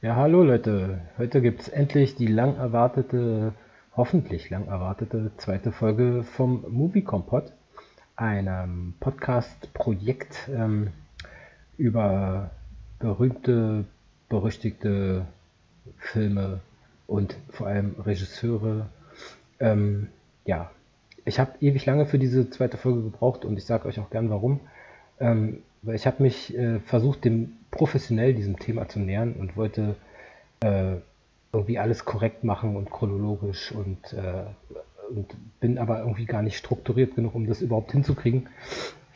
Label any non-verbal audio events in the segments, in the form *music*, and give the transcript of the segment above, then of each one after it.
Ja, hallo Leute. Heute gibt es endlich die lang erwartete, hoffentlich lang erwartete zweite Folge vom Movie Kompott, einem Podcast-Projekt ähm, über berühmte, berüchtigte Filme und vor allem Regisseure. Ähm, ja, ich habe ewig lange für diese zweite Folge gebraucht und ich sage euch auch gern warum. Ähm, weil ich habe mich äh, versucht, dem professionell diesem Thema zu nähern und wollte äh, irgendwie alles korrekt machen und chronologisch und, äh, und bin aber irgendwie gar nicht strukturiert genug, um das überhaupt hinzukriegen.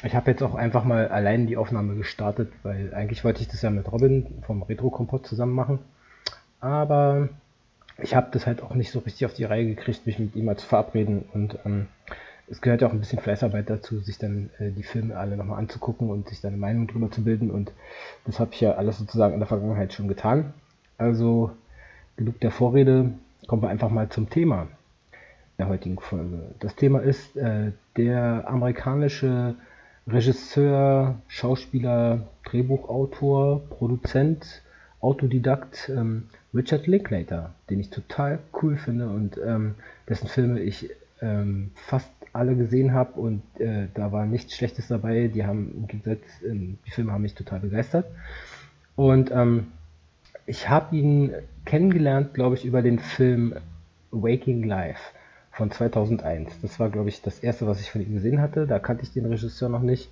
Ich habe jetzt auch einfach mal allein die Aufnahme gestartet, weil eigentlich wollte ich das ja mit Robin vom Retro Kompott zusammen machen. Aber ich habe das halt auch nicht so richtig auf die Reihe gekriegt, mich mit ihm mal zu verabreden und ähm, es gehört ja auch ein bisschen Fleißarbeit dazu, sich dann äh, die Filme alle nochmal anzugucken und sich dann eine Meinung drüber zu bilden. Und das habe ich ja alles sozusagen in der Vergangenheit schon getan. Also genug der Vorrede, kommen wir einfach mal zum Thema der heutigen Folge. Das Thema ist äh, der amerikanische Regisseur, Schauspieler, Drehbuchautor, Produzent, Autodidakt ähm, Richard Linklater, den ich total cool finde und ähm, dessen Filme ich ähm, fast alle gesehen habe und äh, da war nichts Schlechtes dabei. Die haben im Gegensatz, äh, die Filme haben mich total begeistert. Und ähm, ich habe ihn kennengelernt, glaube ich, über den Film Waking Life von 2001. Das war, glaube ich, das erste, was ich von ihm gesehen hatte. Da kannte ich den Regisseur noch nicht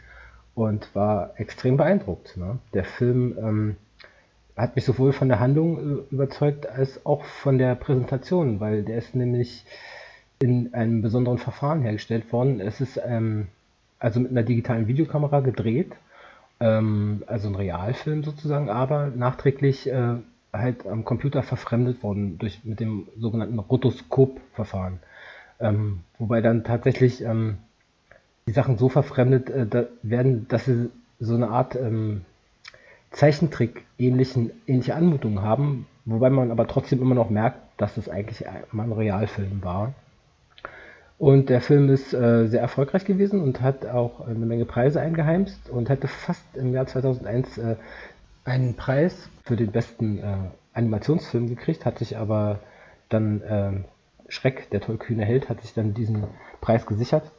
und war extrem beeindruckt. Ne? Der Film ähm, hat mich sowohl von der Handlung äh, überzeugt als auch von der Präsentation, weil der ist nämlich in einem besonderen Verfahren hergestellt worden. Es ist ähm, also mit einer digitalen Videokamera gedreht, ähm, also ein Realfilm sozusagen, aber nachträglich äh, halt am Computer verfremdet worden durch mit dem sogenannten Rotoskop-Verfahren. Ähm, wobei dann tatsächlich ähm, die Sachen so verfremdet äh, da werden, dass sie so eine Art ähm, Zeichentrick ähnlichen ähnliche Anmutungen haben, wobei man aber trotzdem immer noch merkt, dass es eigentlich mal ein Realfilm war. Und der Film ist äh, sehr erfolgreich gewesen und hat auch eine Menge Preise eingeheimst und hätte fast im Jahr 2001 äh, einen Preis für den besten äh, Animationsfilm gekriegt, hat sich aber dann ähm, Schreck, der tollkühne Held, hat sich dann diesen Preis gesichert.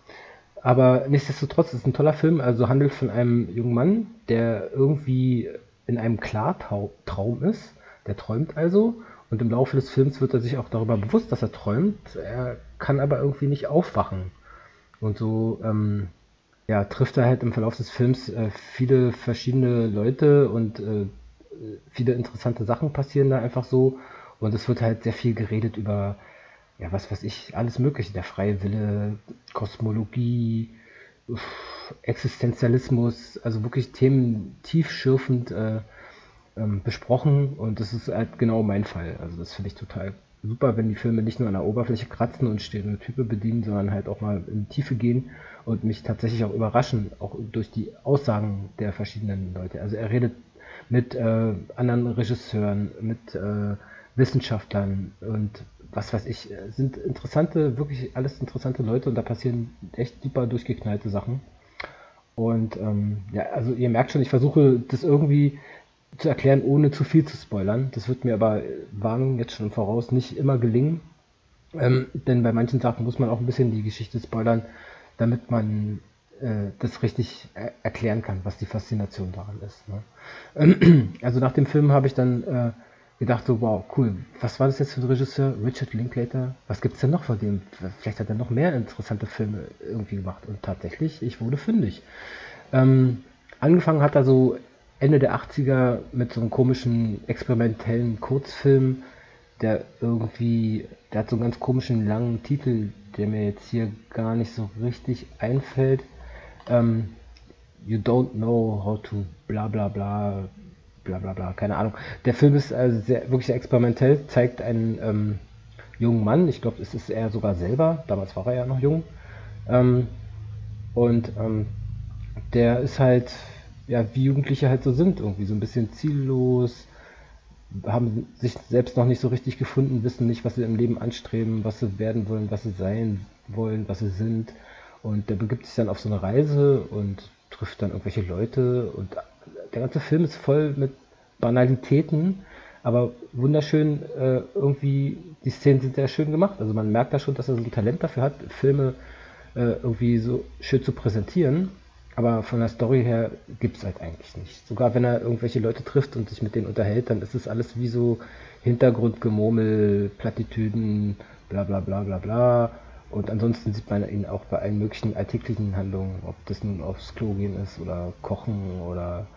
Aber nichtsdestotrotz ist ein toller Film, also handelt von einem jungen Mann, der irgendwie in einem Klartraum ist. Der träumt also und im Laufe des Films wird er sich auch darüber bewusst, dass er träumt. Er kann aber irgendwie nicht aufwachen. Und so ähm, ja, trifft er halt im Verlauf des Films äh, viele verschiedene Leute und äh, viele interessante Sachen passieren da einfach so. Und es wird halt sehr viel geredet über, ja, was weiß ich, alles Mögliche. Der freie Wille, Kosmologie, Existenzialismus, also wirklich Themen tiefschürfend äh, ähm, besprochen und das ist halt genau mein Fall. Also das finde ich total super, wenn die Filme nicht nur an der Oberfläche kratzen und Stereotype bedienen, sondern halt auch mal in die Tiefe gehen und mich tatsächlich auch überraschen, auch durch die Aussagen der verschiedenen Leute. Also er redet mit äh, anderen Regisseuren, mit äh, Wissenschaftlern und was weiß ich, sind interessante, wirklich alles interessante Leute und da passieren echt super durchgeknallte Sachen. Und ähm, ja, also ihr merkt schon, ich versuche das irgendwie zu erklären, ohne zu viel zu spoilern. Das wird mir aber, Warnung jetzt schon voraus, nicht immer gelingen. Ähm, denn bei manchen Sachen muss man auch ein bisschen die Geschichte spoilern, damit man äh, das richtig er erklären kann, was die Faszination daran ist. Ne? *clears throat* Also nach dem Film habe ich dann äh, gedacht, so, wow, cool, was war das jetzt für ein Regisseur? Richard Linklater? Was gibt es denn noch von dem? Vielleicht hat er noch mehr interessante Filme irgendwie gemacht. Und tatsächlich, ich wurde fündig. Ähm, angefangen hat er so Ende der 80er mit so einem komischen experimentellen Kurzfilm, der irgendwie, der hat so einen ganz komischen langen Titel, der mir jetzt hier gar nicht so richtig einfällt. Ähm, you don't know how to bla bla bla bla bla bla, keine Ahnung. Der Film ist also sehr, wirklich sehr experimentell, zeigt einen ähm, jungen Mann, ich glaube, es ist er sogar selber, damals war er ja noch jung. Ähm, und ähm, der ist halt ja, wie Jugendliche halt so sind, irgendwie so ein bisschen ziellos, haben sich selbst noch nicht so richtig gefunden, wissen nicht, was sie im Leben anstreben, was sie werden wollen, was sie sein wollen, was sie sind. Und der begibt sich dann auf so eine Reise und trifft dann irgendwelche Leute und der ganze Film ist voll mit Banalitäten, aber wunderschön, äh, irgendwie, die Szenen sind sehr schön gemacht. Also man merkt da schon, dass er so ein Talent dafür hat, Filme äh, irgendwie so schön zu präsentieren. Aber von der Story her gibt es halt eigentlich nicht. Sogar wenn er irgendwelche Leute trifft und sich mit denen unterhält, dann ist es alles wie so Hintergrundgemurmel, Plattitüden, bla bla bla bla bla. Und ansonsten sieht man ihn auch bei allen möglichen alltäglichen Handlungen, ob das nun aufs Klo gehen ist oder kochen oder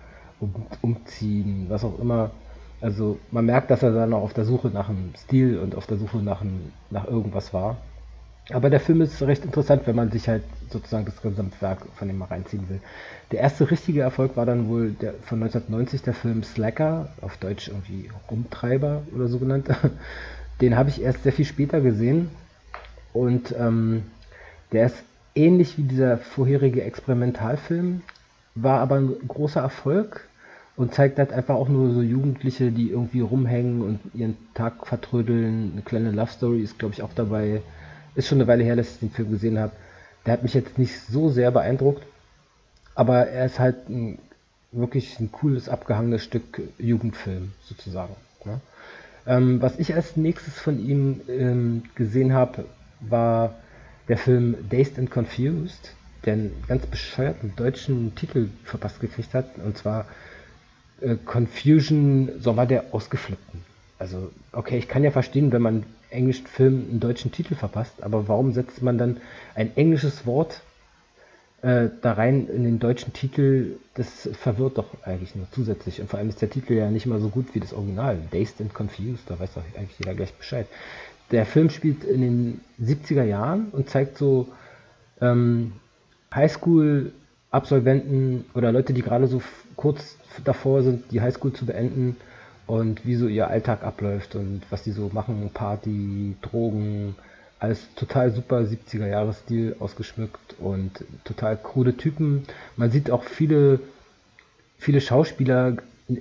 um, umziehen, was auch immer. Also man merkt, dass er dann auch auf der Suche nach einem Stil und auf der Suche nach, einem, nach irgendwas war. Aber der Film ist recht interessant, wenn man sich halt sozusagen das Gesamtwerk von ihm mal reinziehen will. Der erste richtige Erfolg war dann wohl der, von 1990 der Film Slacker, auf Deutsch irgendwie Rumtreiber oder so genannt. *laughs* Den habe ich erst sehr viel später gesehen und ähm, der ist ähnlich wie dieser vorherige Experimentalfilm, war aber ein großer Erfolg und zeigt halt einfach auch nur so Jugendliche, die irgendwie rumhängen und ihren Tag vertrödeln. Eine kleine Love Story ist, glaube ich, auch dabei. Ist schon eine Weile her, dass ich den Film gesehen habe. Der hat mich jetzt nicht so sehr beeindruckt, aber er ist halt ein, wirklich ein cooles, abgehangenes Stück Jugendfilm sozusagen. Ne? Ähm, was ich als nächstes von ihm ähm, gesehen habe, war der Film Dazed and Confused, der einen ganz bescheuerten deutschen Titel verpasst gekriegt hat, und zwar äh, Confusion Sommer der Ausgeflippten. Also, okay, ich kann ja verstehen, wenn man englischen Film einen deutschen Titel verpasst, aber warum setzt man dann ein englisches Wort äh, da rein in den deutschen Titel? Das verwirrt doch eigentlich nur zusätzlich. Und vor allem ist der Titel ja nicht mal so gut wie das Original. Dazed and Confused, da weiß doch eigentlich jeder gleich Bescheid. Der Film spielt in den 70er Jahren und zeigt so ähm, Highschool-Absolventen oder Leute, die gerade so kurz davor sind, die Highschool zu beenden und wie so ihr Alltag abläuft und was die so machen, Party, Drogen, alles total super 70er Jahres Stil ausgeschmückt und total krude Typen. Man sieht auch viele, viele Schauspieler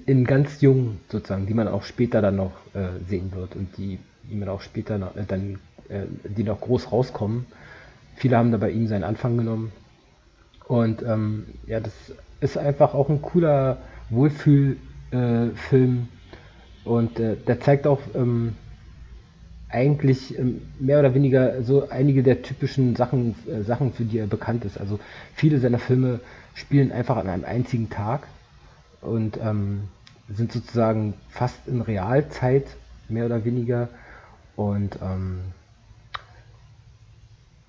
in ganz jung sozusagen, die man auch später dann noch äh, sehen wird und die, die man auch später noch, äh, dann, äh, die noch groß rauskommen. Viele haben da bei ihm seinen Anfang genommen. Und ähm, ja, das ist einfach auch ein cooler Wohlfühlfilm. Und äh, der zeigt auch ähm, eigentlich ähm, mehr oder weniger so einige der typischen Sachen, äh, Sachen, für die er bekannt ist. Also viele seiner Filme spielen einfach an einem einzigen Tag und ähm, sind sozusagen fast in Realzeit, mehr oder weniger. Und ähm,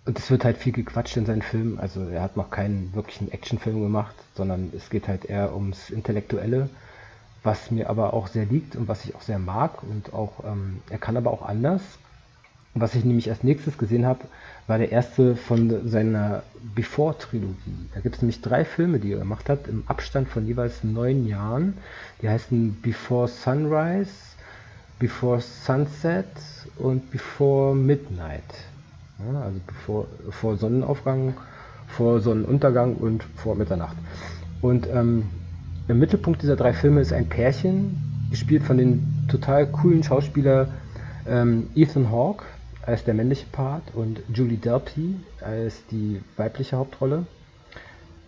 und es wird halt viel gequatscht in seinen Filmen. Also er hat noch keinen wirklichen Actionfilm gemacht, sondern es geht halt eher ums Intellektuelle was mir aber auch sehr liegt und was ich auch sehr mag und auch, ähm, er kann aber auch anders. Was ich nämlich als nächstes gesehen habe, war der erste von seiner Before-Trilogie. Da gibt es nämlich drei Filme, die er gemacht hat, im Abstand von jeweils neun Jahren. Die heißen Before Sunrise, Before Sunset und Before Midnight. Ja, also bevor, vor Sonnenaufgang, vor Sonnenuntergang und vor Mitternacht. Und ähm, im Mittelpunkt dieser drei Filme ist ein Pärchen, gespielt von dem total coolen Schauspieler ähm, Ethan Hawke als der männliche Part und Julie Delpy als die weibliche Hauptrolle.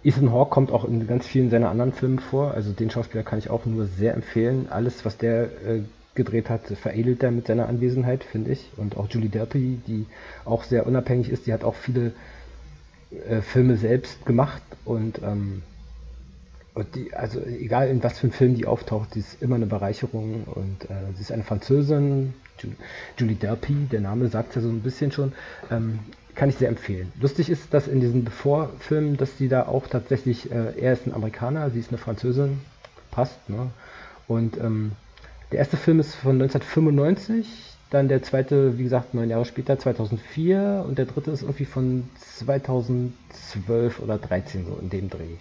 Ethan Hawke kommt auch in ganz vielen seiner anderen Filmen vor, also den Schauspieler kann ich auch nur sehr empfehlen. Alles, was der äh, gedreht hat, veredelt er mit seiner Anwesenheit, finde ich. Und auch Julie Delpy, die auch sehr unabhängig ist, die hat auch viele äh, Filme selbst gemacht und ähm, die, also egal in was für einem Film die auftaucht, die ist immer eine Bereicherung und äh, sie ist eine Französin, Julie Delpy, der Name sagt ja so ein bisschen schon, ähm, kann ich sehr empfehlen. Lustig ist, dass in diesen Bevor-Filmen, dass sie da auch tatsächlich, äh, er ist ein Amerikaner, sie ist eine Französin, passt, ne? Und ähm, der erste Film ist von 1995, dann der zweite, wie gesagt, neun Jahre später, 2004 und der dritte ist irgendwie von 2012 oder 13 so in dem Dreh.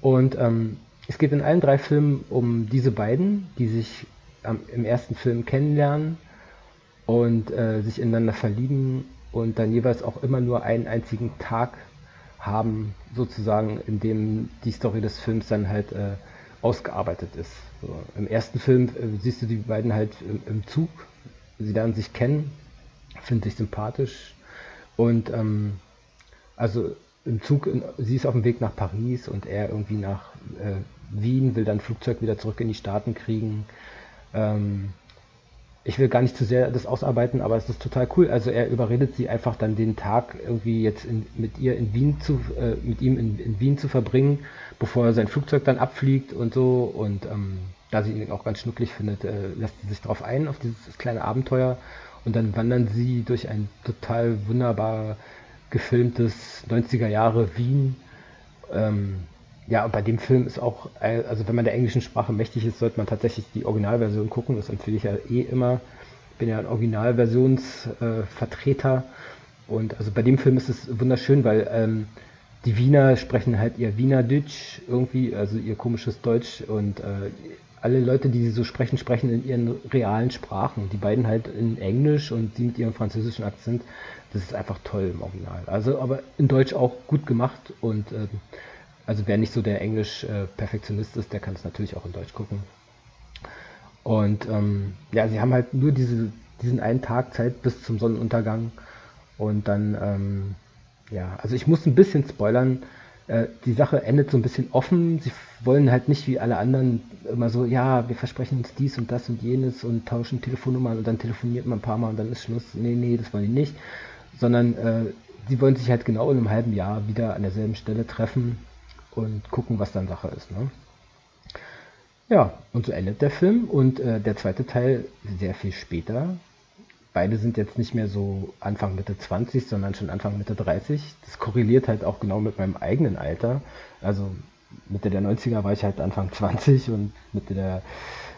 Und ähm, es geht in allen drei Filmen um diese beiden, die sich ähm, im ersten Film kennenlernen und äh, sich ineinander verlieben und dann jeweils auch immer nur einen einzigen Tag haben, sozusagen, in dem die Story des Films dann halt äh, ausgearbeitet ist. So, Im ersten Film äh, siehst du die beiden halt im, im, Zug, sie lernen sich kennen, finden sich sympathisch und ähm, also im Zug, sie ist auf dem Weg nach Paris und er irgendwie nach äh, Wien, will dann Flugzeug wieder zurück in die Staaten kriegen. Ähm, ich will gar nicht zu sehr das ausarbeiten, aber es ist total cool. Also er überredet sie einfach dann den Tag irgendwie jetzt in, mit ihr in Wien zu, äh, mit ihm in, in, Wien zu verbringen, bevor er sein Flugzeug dann abfliegt und so. Und ähm, da sie ihn auch ganz schnucklig findet, äh, lässt sie sich darauf ein, auf dieses kleine Abenteuer. Und dann wandern sie durch ein total wunderbar gefilmtes 90er Jahre Wien. Ähm, ja, und bei dem Film ist auch, äh, also wenn man der englischen Sprache mächtig ist, sollte man tatsächlich die Originalversion gucken. Das empfehle ich ja eh immer. Ich bin ja ein Originalversionsvertreter. Äh, und also bei dem Film ist es wunderschön, weil ähm, die Wiener sprechen halt ihr Wiener Deutsch irgendwie, also ihr komisches Deutsch. Und äh, alle Leute, die sie so sprechen, sprechen in ihren realen Sprachen. Die beiden halt in Englisch und sie mit ihrem französischen Akzent. Das ist einfach toll im Original. Also aber in Deutsch auch gut gemacht und äh, also wer nicht so der Englisch-Perfektionist ist, der kann es natürlich auch in Deutsch gucken. Und ähm, ja, sie haben halt nur diese, diesen einen Tag Zeit bis zum Sonnenuntergang. Und dann, ähm, ja, also ich muss ein bisschen spoilern. Äh, die Sache endet so ein bisschen offen. Sie wollen halt nicht wie alle anderen immer so, ja, wir versprechen uns dies und das und jenes und tauschen Telefonnummern und dann telefoniert man ein paar Mal und dann ist Schluss. Nee, nee, das wollen die nicht. Sondern äh, sie wollen sich halt genau in einem halben Jahr wieder an derselben Stelle treffen und gucken, was dann Sache ist. Ne? Ja, und so endet der Film und äh, der zweite Teil sehr viel später. Beide sind jetzt nicht mehr so Anfang Mitte 20, sondern schon Anfang Mitte 30. Das korreliert halt auch genau mit meinem eigenen Alter. Also Mitte der 90er war ich halt Anfang 20 und Mitte der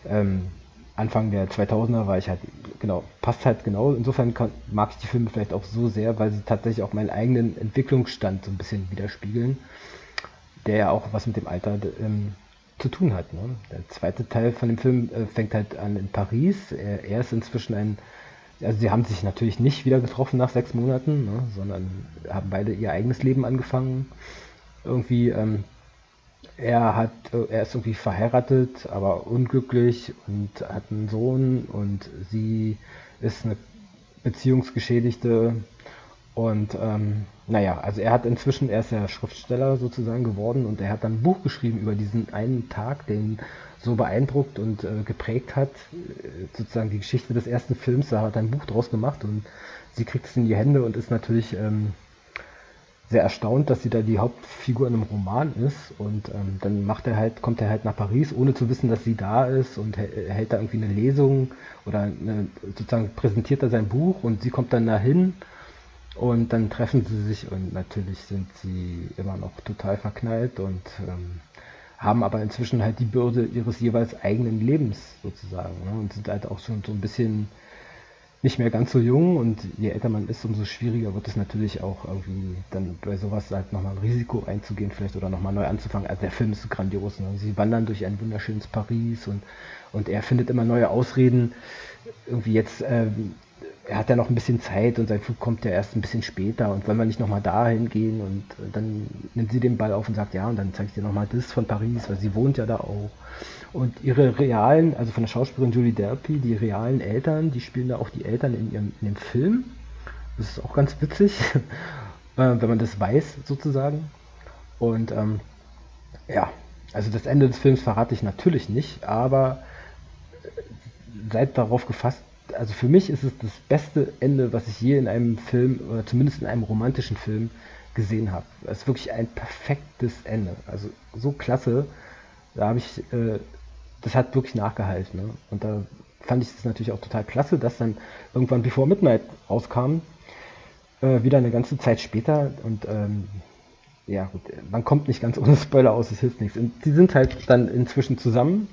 ähm, Anfang der 2000er war ich halt, genau, passt halt genau. Insofern kann, mag ich die Filme vielleicht auch so sehr, weil sie tatsächlich auch meinen eigenen Entwicklungsstand so ein bisschen widerspiegeln der ja auch was mit dem Alter ähm, zu tun hat. Ne? Der zweite Teil von dem Film äh, fängt halt an in Paris. Er, er, ist inzwischen ein, also sie haben sich natürlich nicht wieder getroffen nach sechs Monaten, ne? sondern haben beide ihr eigenes Leben angefangen. Irgendwie, ähm, er hat, äh, er ist irgendwie verheiratet, aber unglücklich und hat einen Sohn und sie ist eine Beziehungsgeschädigte und ähm, naja, also er hat inzwischen, er ist ja Schriftsteller sozusagen geworden und er hat dann ein Buch geschrieben über diesen einen Tag, den so beeindruckt und äh, geprägt hat, äh, sozusagen die Geschichte des ersten Films, da hat er ein Buch draus gemacht und sie kriegt es in die Hände und ist natürlich ähm, sehr erstaunt, dass sie da die Hauptfigur in einem Roman ist und ähm, dann macht er halt, kommt er halt nach Paris, ohne zu wissen, dass sie da ist und hält da irgendwie eine Lesung oder eine, sozusagen präsentiert er sein Buch und sie kommt dann dahin und dann treffen sie sich und natürlich sind sie immer noch total verknallt und ähm, haben aber inzwischen halt die Bürde ihres jeweils eigenen Lebens sozusagen ne? und sind halt auch schon so ein bisschen nicht mehr ganz so jung und je älter man ist, umso schwieriger wird es natürlich auch irgendwie dann bei sowas halt nochmal ein Risiko einzugehen vielleicht oder nochmal neu anzufangen. Also der Film ist grandios. Ne? Sie wandern durch ein wunderschönes Paris und, und er findet immer neue Ausreden, irgendwie jetzt ähm, er hat ja noch ein bisschen Zeit und sein Flug kommt ja erst ein bisschen später und wollen wir nicht nochmal dahin gehen und dann nimmt sie den Ball auf und sagt, ja, und dann zeige ich dir nochmal das von Paris, weil sie wohnt ja da auch. Und ihre realen, also von der Schauspielerin Julie Delpy, die realen Eltern, die spielen da auch die Eltern in, ihrem, in dem Film. Das ist auch ganz witzig, *laughs* wenn man das weiß sozusagen. Und ähm, ja, also das Ende des Films verrate ich natürlich nicht, aber seid darauf gefasst, also für mich ist es das beste Ende, was ich je in einem Film oder zumindest in einem romantischen Film gesehen habe. Es ist wirklich ein perfektes Ende. Also so klasse. Da habe ich, äh, das hat wirklich nachgehalten. Ne? Und da fand ich es natürlich auch total klasse, dass dann irgendwann Before Midnight rauskam. Äh, wieder eine ganze Zeit später. Und ähm, ja, gut, man kommt nicht ganz *laughs* ohne Spoiler aus, es hilft nichts. Und die sind halt dann inzwischen zusammen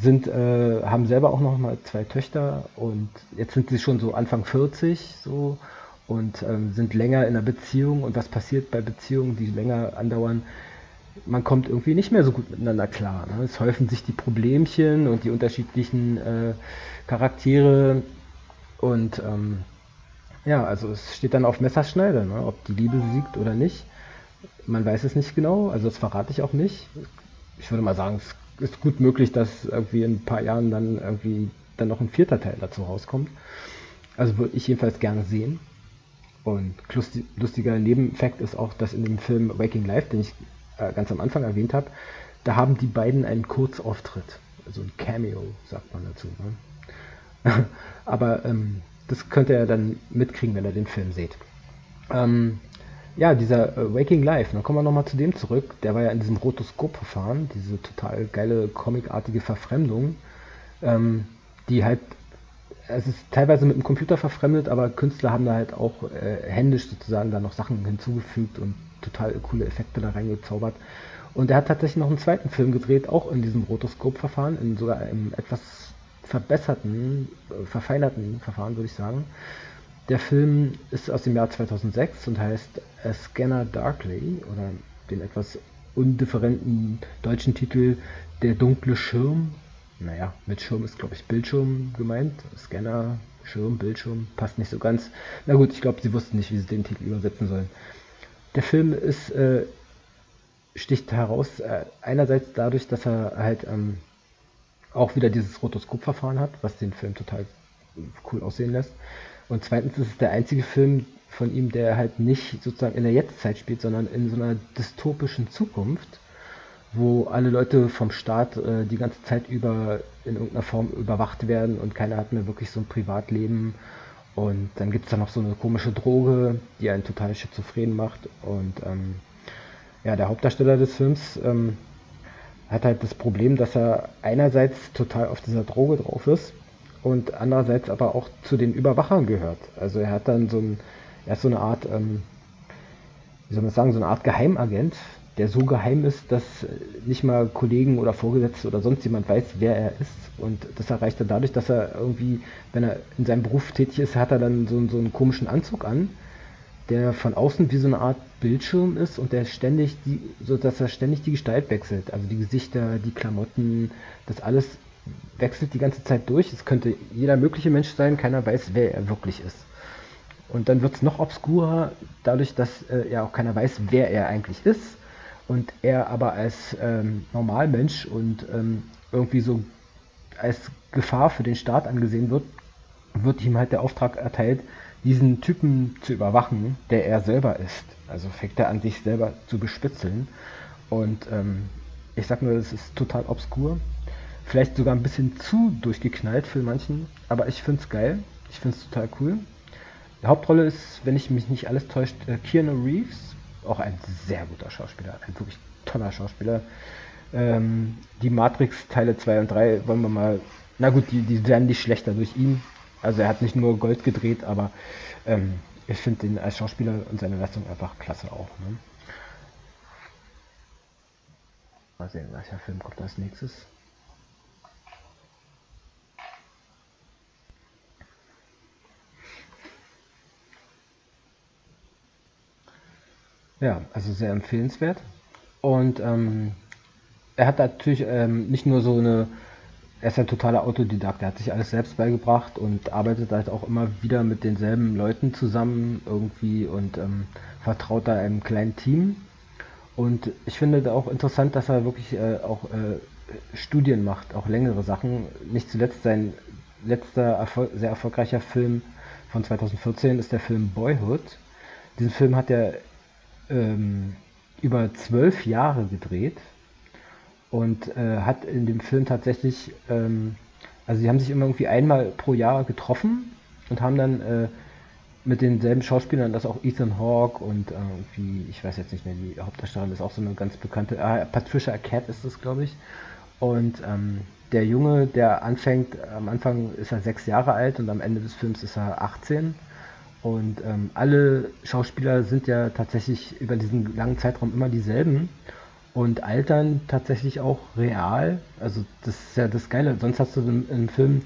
sind, äh, haben selber auch noch mal zwei Töchter und jetzt sind sie schon so Anfang 40 so und ähm, sind länger in einer Beziehung und was passiert bei Beziehungen, die länger andauern? Man kommt irgendwie nicht mehr so gut miteinander klar. Ne? Es häufen sich die Problemchen und die unterschiedlichen äh, Charaktere und ähm, ja, also es steht dann auf Messerschneide, ne? ob die Liebe siegt oder nicht. Man weiß es nicht genau, also das verrate ich auch nicht. Ich würde mal sagen, es ist gut möglich, dass irgendwie in ein paar Jahren dann irgendwie dann noch ein vierter Teil dazu rauskommt. Also würde ich jedenfalls gerne sehen. Und lustiger Nebeneffekt ist auch, dass in dem Film Waking Life, den ich äh, ganz am Anfang erwähnt habe, da haben die beiden einen Kurzauftritt. so ein Cameo, sagt man dazu. Ne? *laughs* Aber ähm, das könnt ihr dann mitkriegen, wenn ihr den Film seht. Ähm, ja, dieser äh, Waking Life, dann kommen wir nochmal zu dem zurück. Der war ja in diesem Rotoskop-Verfahren, diese total geile, comicartige Verfremdung, ähm, die halt, es ist teilweise mit dem Computer verfremdet, aber Künstler haben da halt auch äh, händisch sozusagen da noch Sachen hinzugefügt und total coole Effekte da reingezaubert. Und er hat tatsächlich noch einen zweiten Film gedreht, auch in diesem Rotoskop-Verfahren, in sogar einem etwas verbesserten, äh, verfeinerten Verfahren, würde ich sagen. Der Film ist aus dem Jahr 2006 und heißt A Scanner Darkly oder den etwas undifferenten deutschen Titel Der dunkle Schirm. Naja, mit Schirm ist, glaube ich, Bildschirm gemeint. Scanner, Schirm, Bildschirm, passt nicht so ganz. Na gut, ich glaube, sie wussten nicht, wie sie den Titel übersetzen sollen. Der Film ist, äh, sticht heraus, äh, einerseits dadurch, dass er halt ähm, auch wieder dieses Rotoskopverfahren hat, was den Film total cool aussehen lässt. Und zweitens ist es der einzige Film von ihm, der halt nicht sozusagen in der Jetztzeit spielt, sondern in so einer dystopischen Zukunft, wo alle Leute vom Staat äh, die ganze Zeit über in irgendeiner Form überwacht werden und keiner hat mehr wirklich so ein Privatleben. Und dann gibt es da noch so eine komische Droge, die einen total schizophren macht. Und ähm, ja, der Hauptdarsteller des Films ähm, hat halt das Problem, dass er einerseits total auf dieser Droge drauf ist und andererseits aber auch zu den Überwachern gehört. Also er hat dann so ein, er ist so eine Art, ähm, wie soll man sagen, so eine Art Geheimagent, der so geheim ist, dass nicht mal Kollegen oder Vorgesetzte oder sonst jemand weiß, wer er ist. Und das erreicht er dadurch, dass er irgendwie, wenn er in seinem Beruf tätig ist, hat er dann so, so einen komischen Anzug an, der von außen wie so eine Art Bildschirm ist und der ständig die, so dass er ständig die Gestalt wechselt. Also die Gesichter, die Klamotten, das alles wechselt die ganze Zeit durch. Es könnte jeder mögliche Mensch sein, keiner weiß, wer er wirklich ist. Und dann wird es noch obskurer, dadurch, dass äh, ja auch keiner weiß, wer er eigentlich ist. Und er aber als ähm, Normalmensch und ähm, irgendwie so als Gefahr für den Staat angesehen wird, wird ihm halt der Auftrag erteilt, diesen Typen zu überwachen, der er selber ist. Also fängt er an, sich selber zu bespitzeln. Und ähm, ich sag nur, es ist total obskur. Vielleicht sogar ein bisschen zu durchgeknallt für manchen, aber ich finde es geil. Ich finde es total cool. Die Hauptrolle ist, wenn ich mich nicht alles täuscht, äh, Keanu Reeves. Auch ein sehr guter Schauspieler, ein wirklich toller Schauspieler. Ähm, die Matrix-Teile 2 und 3 wollen wir mal. Na gut, die, die werden nicht schlechter durch ihn. Also er hat nicht nur Gold gedreht, aber ähm, ich finde ihn als Schauspieler und seine Leistung einfach klasse auch. Ne? Mal sehen, welcher Film kommt als nächstes. Ja, also sehr empfehlenswert. Und ähm, er hat natürlich ähm, nicht nur so eine er ist ein totaler Autodidakt. Er hat sich alles selbst beigebracht und arbeitet halt auch immer wieder mit denselben Leuten zusammen irgendwie und ähm, vertraut da einem kleinen Team. Und ich finde da auch interessant, dass er wirklich äh, auch äh, Studien macht, auch längere Sachen. Nicht zuletzt sein letzter Erfol sehr erfolgreicher Film von 2014 ist der Film Boyhood. Diesen Film hat er ähm, über zwölf Jahre gedreht und äh, hat in dem Film tatsächlich, ähm, also sie haben sich immer irgendwie einmal pro Jahr getroffen und haben dann äh, mit denselben Schauspielern, das auch Ethan Hawke und äh, irgendwie, ich weiß jetzt nicht mehr, die Hauptdarstellerin ist auch so eine ganz bekannte, ah, Patricia Cat ist das, glaube ich. Und ähm, der Junge, der anfängt, am Anfang ist er sechs Jahre alt und am Ende des Films ist er 18. Und ähm, alle Schauspieler sind ja tatsächlich über diesen langen Zeitraum immer dieselben und altern tatsächlich auch real. Also das ist ja das Geile. Sonst hast du einen Film,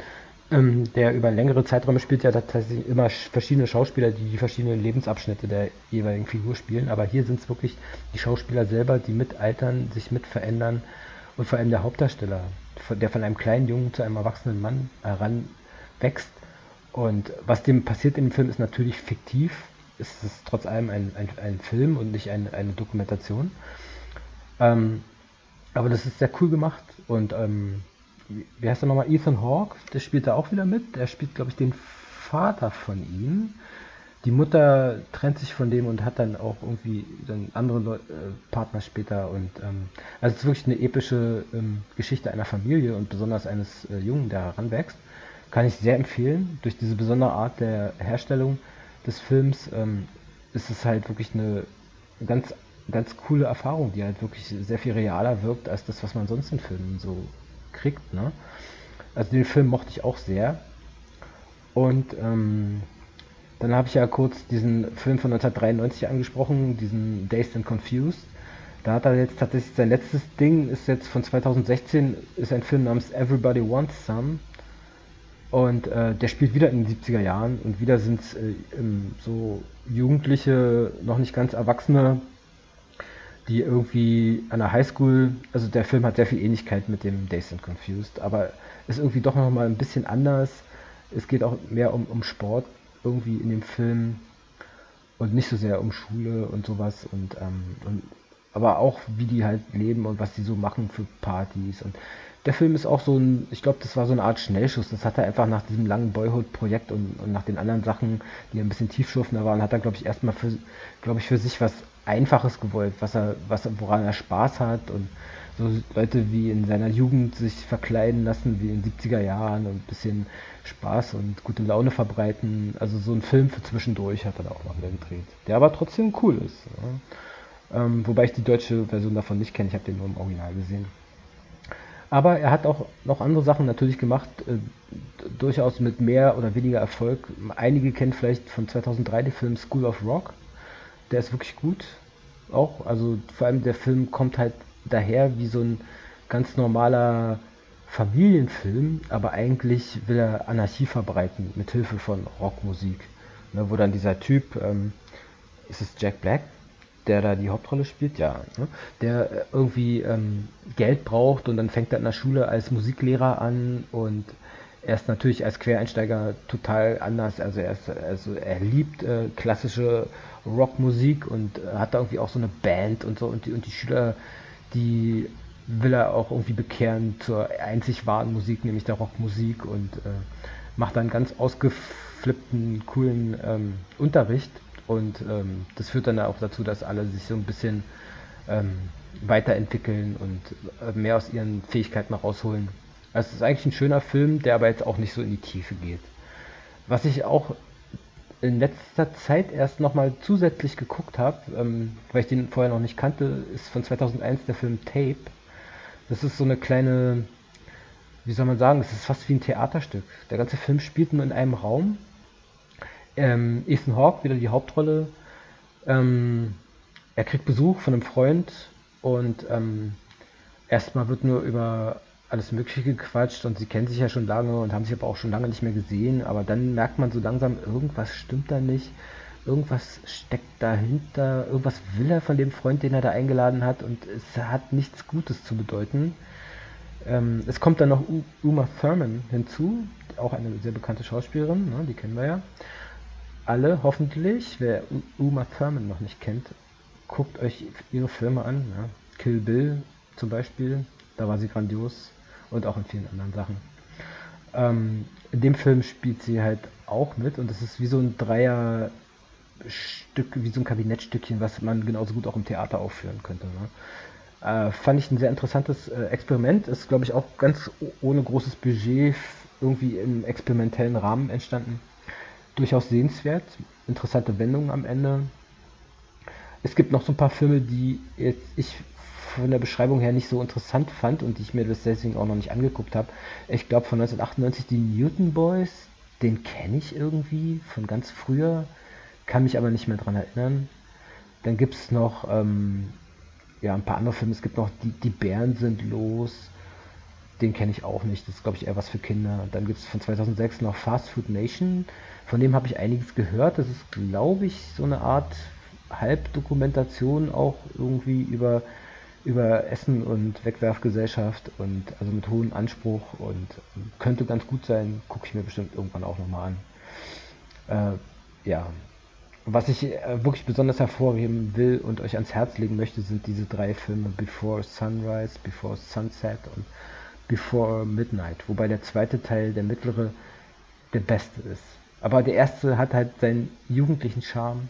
ähm, der über längere Zeiträume spielt, ja tatsächlich immer verschiedene Schauspieler, die die verschiedenen Lebensabschnitte der jeweiligen Figur spielen. Aber hier sind es wirklich die Schauspieler selber, die mit altern, sich mit verändern und vor allem der Hauptdarsteller, der von einem kleinen Jungen zu einem erwachsenen Mann heranwächst. Und was dem passiert dem Film ist natürlich fiktiv. Es ist trotz allem ein, ein, ein Film und nicht ein, eine Dokumentation. Ähm, aber das ist sehr cool gemacht und ähm, wie heißt er nochmal? Ethan Hawke, der spielt da auch wieder mit. Der spielt, glaube ich, den Vater von ihm. die Mutter trennt sich von dem und hat dann auch irgendwie dann andere Leu äh, Partner später. Und ähm, also es ist wirklich eine epische ähm, Geschichte einer Familie und besonders eines äh, Jungen, der heranwächst. Kann ich sehr empfehlen. Durch diese besondere Art der Herstellung des Films ähm, ist es halt wirklich eine ganz, ganz coole Erfahrung, die halt wirklich sehr viel realer wirkt als das, was man sonst in Filmen so kriegt. Ne? Also den Film mochte ich auch sehr. Und ähm, dann habe ich ja kurz diesen Film von 1993 angesprochen, diesen Dazed and Confused. Da hat er jetzt tatsächlich sein letztes Ding, ist jetzt von 2016, ist ein Film namens Everybody Wants Some. Und äh, der spielt wieder in den 70er Jahren und wieder sind es äh, so Jugendliche, noch nicht ganz Erwachsene, die irgendwie an der Highschool, also der Film hat sehr viel Ähnlichkeit mit dem Dazed and Confused, aber ist irgendwie doch nochmal ein bisschen anders. Es geht auch mehr um, um Sport irgendwie in dem Film und nicht so sehr um Schule und sowas und, ähm, und aber auch wie die halt leben und was die so machen für Partys und der Film ist auch so ein, ich glaube, das war so eine Art Schnellschuss. Das hat er einfach nach diesem langen Boyhood-Projekt und, und, nach den anderen Sachen, die ein bisschen tiefschürfender waren, hat er, glaube ich, erstmal für, glaube ich, für sich was Einfaches gewollt, was er, was, woran er Spaß hat und so Leute wie in seiner Jugend sich verkleiden lassen, wie in den 70er Jahren und ein bisschen Spaß und gute Laune verbreiten. Also so ein Film für zwischendurch hat er da auch noch wieder gedreht, der aber trotzdem cool ist. Ja. Ähm, wobei ich die deutsche Version davon nicht kenne, ich habe den nur im Original gesehen. Aber er hat auch noch andere Sachen natürlich gemacht, äh, durchaus mit mehr oder weniger Erfolg. Einige kennen vielleicht von 2003 den Film School of Rock. Der ist wirklich gut. Auch, also vor allem der Film kommt halt daher wie so ein ganz normaler Familienfilm, aber eigentlich will er Anarchie verbreiten mit Hilfe von Rockmusik. Ne, wo dann dieser Typ, ähm, ist es Jack Black, der da die Hauptrolle spielt, ja, ne, der irgendwie ähm, Geld braucht und dann fängt er in der Schule als Musiklehrer an und er ist natürlich als Quereinsteiger total anders. Also er, ist, also er liebt äh, klassische Rockmusik und äh, hat da irgendwie auch so eine Band und so. Und die, und die Schüler die will er auch irgendwie bekehren zur einzig wahren Musik, nämlich der Rockmusik und äh, macht dann ganz ausgeflippten, coolen ähm, Unterricht und ähm, das führt dann auch dazu, dass alle sich so ein bisschen ähm, weiterentwickeln und äh, mehr aus ihren Fähigkeiten rausholen. Also es ist eigentlich ein schöner Film, der aber jetzt auch nicht so in die Tiefe geht. Was ich auch in letzter Zeit erst nochmal zusätzlich geguckt habe, ähm, weil ich den vorher noch nicht kannte, ist von 2001 der Film Tape. Das ist so eine kleine, wie soll man sagen, es ist fast wie ein Theaterstück. Der ganze Film spielt nur in einem Raum. Ähm, Ethan Hawke, wieder die Hauptrolle. Ähm, er kriegt Besuch von einem Freund und ähm, erstmal wird nur über alles Mögliche gequatscht und sie kennen sich ja schon lange und haben sich aber auch schon lange nicht mehr gesehen. Aber dann merkt man so langsam, irgendwas stimmt da nicht. Irgendwas steckt dahinter. Irgendwas will er von dem Freund, den er da eingeladen hat. Und es hat nichts Gutes zu bedeuten. Ähm, es kommt dann noch Uma Thurman hinzu. Auch eine sehr bekannte Schauspielerin. Ne, die kennen wir ja. Alle hoffentlich. Wer Uma Thurman noch nicht kennt, guckt euch ihre Filme an. Ja. Kill Bill zum Beispiel. Da war sie grandios und auch in vielen anderen Sachen. Ähm, in dem Film spielt sie halt auch mit und es ist wie so ein Dreierstück, wie so ein Kabinettstückchen, was man genauso gut auch im Theater aufführen könnte. Ne? Äh, fand ich ein sehr interessantes äh, Experiment. Ist, glaube ich, auch ganz ohne großes Budget irgendwie im experimentellen Rahmen entstanden. Durchaus sehenswert. Interessante Wendungen am Ende. Es gibt noch so ein paar Filme, die jetzt ich von der Beschreibung her nicht so interessant fand und ich mir deswegen auch noch nicht angeguckt habe. Ich glaube von 1998 die Newton Boys, den kenne ich irgendwie von ganz früher, kann mich aber nicht mehr dran erinnern. Dann gibt es noch ähm, ja, ein paar andere Filme. Es gibt noch Die, die Bären sind los. Den kenne ich auch nicht. Das ist, glaube ich, eher was für Kinder. Dann gibt es von 2006 noch Fast Food Nation. Von dem habe ich einiges gehört. Das ist, glaube ich, so eine Art Halbdokumentation auch irgendwie über über Essen und Wegwerfgesellschaft und also mit hohem Anspruch und könnte ganz gut sein, gucke ich mir bestimmt irgendwann auch nochmal an. Äh, ja. Was ich äh, wirklich besonders hervorheben will und euch ans Herz legen möchte, sind diese drei Filme Before Sunrise, Before Sunset und Before Midnight, wobei der zweite Teil, der mittlere, der beste ist. Aber der erste hat halt seinen jugendlichen Charme.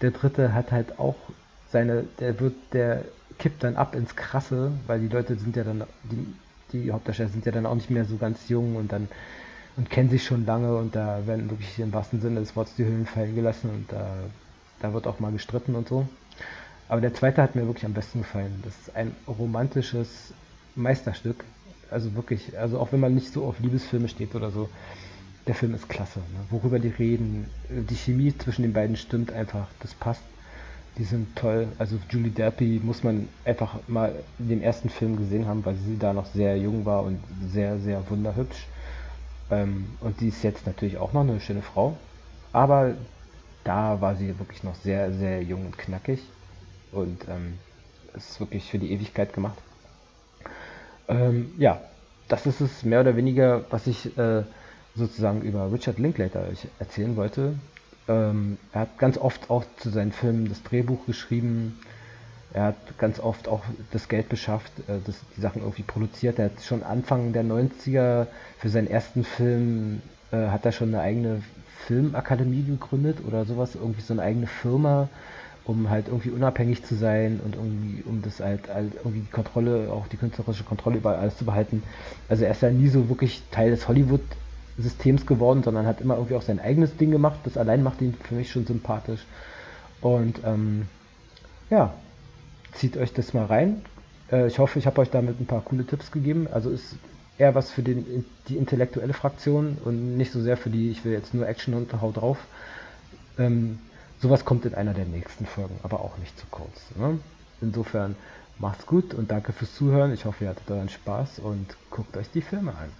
Der dritte hat halt auch seine, der wird, der kippt dann ab ins Krasse, weil die Leute sind ja dann, die, die Hauptdarsteller sind ja dann auch nicht mehr so ganz jung und dann und kennen sich schon lange und da werden wirklich im wahrsten Sinne des Wortes die Hüllen fallen gelassen und da, da wird auch mal gestritten und so. Aber der zweite hat mir wirklich am besten gefallen. Das ist ein romantisches Meisterstück. Also wirklich, also auch wenn man nicht so auf Liebesfilme steht oder so, der Film ist klasse. Ne? Worüber die reden, die Chemie zwischen den beiden stimmt einfach, das passt. Die sind toll. Also Julie Delpy muss man einfach mal in dem ersten Film gesehen haben, weil sie da noch sehr jung war und sehr, sehr wunderhübsch. Ähm, und die ist jetzt natürlich auch noch eine schöne Frau. Aber da war sie wirklich noch sehr, sehr jung und knackig. Und ähm, ist wirklich für die Ewigkeit gemacht. Ähm, ja, das ist es mehr oder weniger, was ich äh, sozusagen über Richard Linklater erzählen wollte. Ähm, er hat ganz oft auch zu seinen Filmen das Drehbuch geschrieben. Er hat ganz oft auch das Geld beschafft, äh, das, die Sachen irgendwie produziert. Er hat schon Anfang der 90er für seinen ersten Film, äh, hat er schon eine eigene Filmakademie gegründet oder sowas, irgendwie so eine eigene Firma, um halt irgendwie unabhängig zu sein und irgendwie, um das halt, halt irgendwie die Kontrolle, auch die künstlerische Kontrolle über alles zu behalten. Also er ist ja nie so wirklich Teil des Hollywood-Systems geworden, sondern hat immer irgendwie auch sein eigenes Ding gemacht. Das allein macht ihn für mich schon sympathisch. Und ähm, ja, zieht euch das mal rein. Äh, ich hoffe, ich habe euch damit ein paar coole Tipps gegeben. Also ist eher was für den, die intellektuelle Fraktion und nicht so sehr für die, ich will jetzt nur Action und hau drauf. Ähm, sowas kommt in einer der nächsten Folgen, aber auch nicht zu kurz. Ne? Insofern macht's gut und danke fürs Zuhören. Ich hoffe, ihr hattet euren Spaß und guckt euch die Filme an.